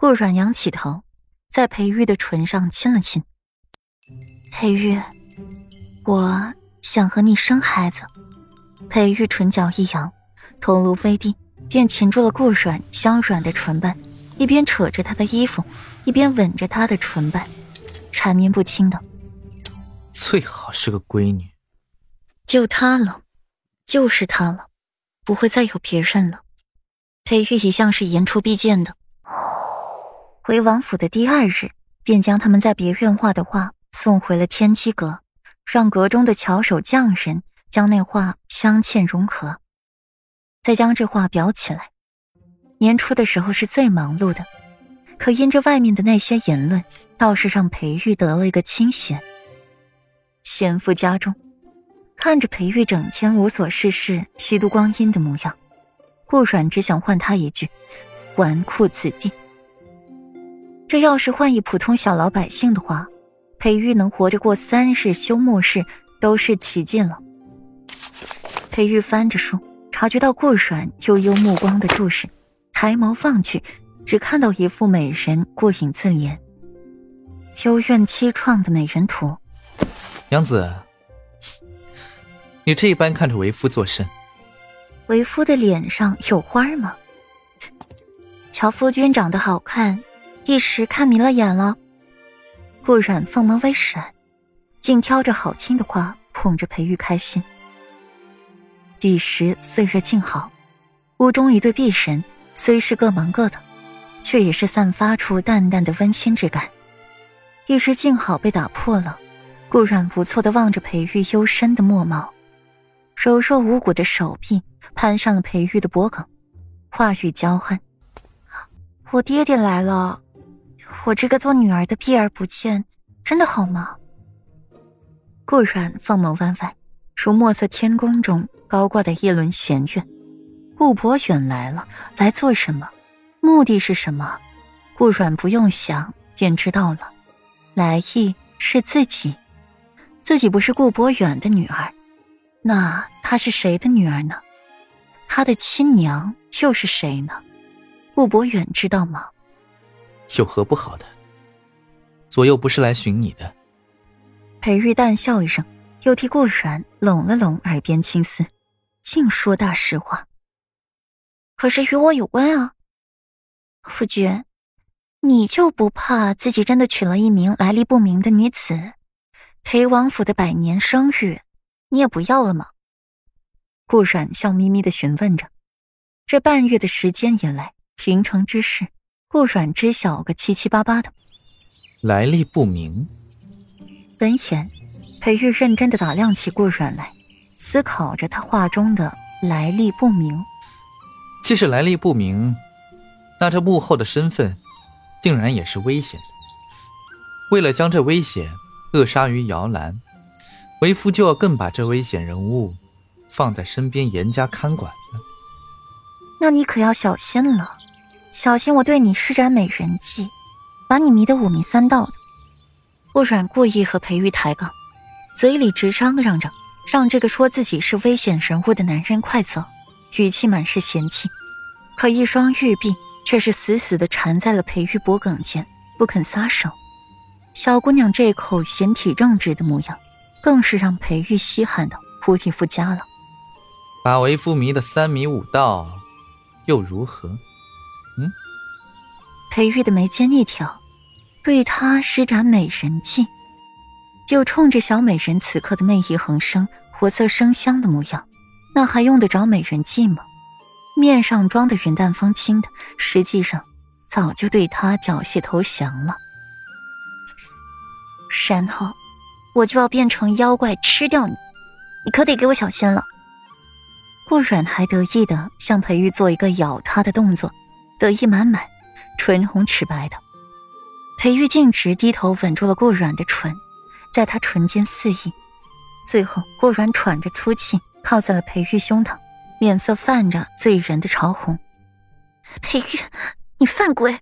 顾阮仰起头，在裴玉的唇上亲了亲。裴玉，我想和你生孩子。裴玉唇角一扬，头颅微低，便擒住了顾阮香软的唇瓣，一边扯着她的衣服，一边吻着她的唇瓣，缠绵不清的。最好是个闺女，就她了，就是她了，不会再有别人了。裴玉一向是言出必践的。回王府的第二日，便将他们在别院画的画送回了天机阁，让阁中的巧手匠人将那画镶嵌融合，再将这画裱起来。年初的时候是最忙碌的，可因着外面的那些言论，倒是让裴玉得了一个清闲。闲赴家中，看着裴玉整天无所事事、虚度光阴的模样，顾阮只想唤他一句：“纨绔子弟。”这要是换一普通小老百姓的话，裴玉能活着过三世休末世都是奇迹了。裴玉翻着书，察觉到顾阮悠悠目光的注视，抬眸望去，只看到一副美人过影自怜、幽怨凄怆的美人图。娘子，你这般看着为夫作甚？为夫的脸上有花吗？乔夫君长得好看。一时看迷了眼了，顾阮凤眸微闪，竟挑着好听的话哄着裴玉开心。彼时岁月静好，屋中一对璧人虽是各忙各的，却也是散发出淡淡的温馨之感。一时静好被打破了，顾阮不错的望着裴玉幽深的墨眸，柔弱无骨的手臂攀上了裴玉的脖颈，话语娇憨：“我爹爹来了。”我这个做女儿的避而不见，真的好吗？顾阮凤眸弯弯，如墨色天宫中高挂的一轮弦月。顾博远来了，来做什么？目的是什么？顾阮不用想便知道了，来意是自己。自己不是顾博远的女儿，那她是谁的女儿呢？她的亲娘又是谁呢？顾博远知道吗？有何不好的？左右不是来寻你的。裴玉淡笑一声，又替顾阮拢了拢耳边青丝，净说大实话。可是与我有关啊，夫君，你就不怕自己真的娶了一名来历不明的女子，裴王府的百年生日，你也不要了吗？顾阮笑眯眯的询问着。这半月的时间以来，平城之事。顾阮知晓个七七八八的，来历不明。闻言，裴玉认真的打量起顾阮来，思考着他话中的来历不明。既是来历不明，那这幕后的身份，定然也是危险的。为了将这危险扼杀于摇篮，为夫就要更把这危险人物放在身边严加看管了。那你可要小心了。小心我对你施展美人计，把你迷得五迷三道的。顾阮故意和裴玉抬杠，嘴里直嚷嚷着，让这个说自己是危险人物的男人快走，语气满是嫌弃。可一双玉臂却是死死的缠在了裴玉脖颈间，不肯撒手。小姑娘这口贤体正直的模样，更是让裴玉稀罕的无以复加了。把为夫迷得三迷五道，又如何？裴玉的眉间一挑，对他施展美人计，就冲着小美人此刻的媚意横生、活色生香的模样，那还用得着美人计吗？面上装的云淡风轻的，实际上早就对他缴械投降了。然后，我就要变成妖怪吃掉你，你可得给我小心了。顾阮还得意的向裴玉做一个咬他的动作。得意满满，唇红齿白的，裴玉径直低头吻住了顾阮的唇，在他唇间肆意。最后，顾阮喘着粗气，靠在了裴玉胸膛，脸色泛着醉人的潮红。裴玉，你犯规！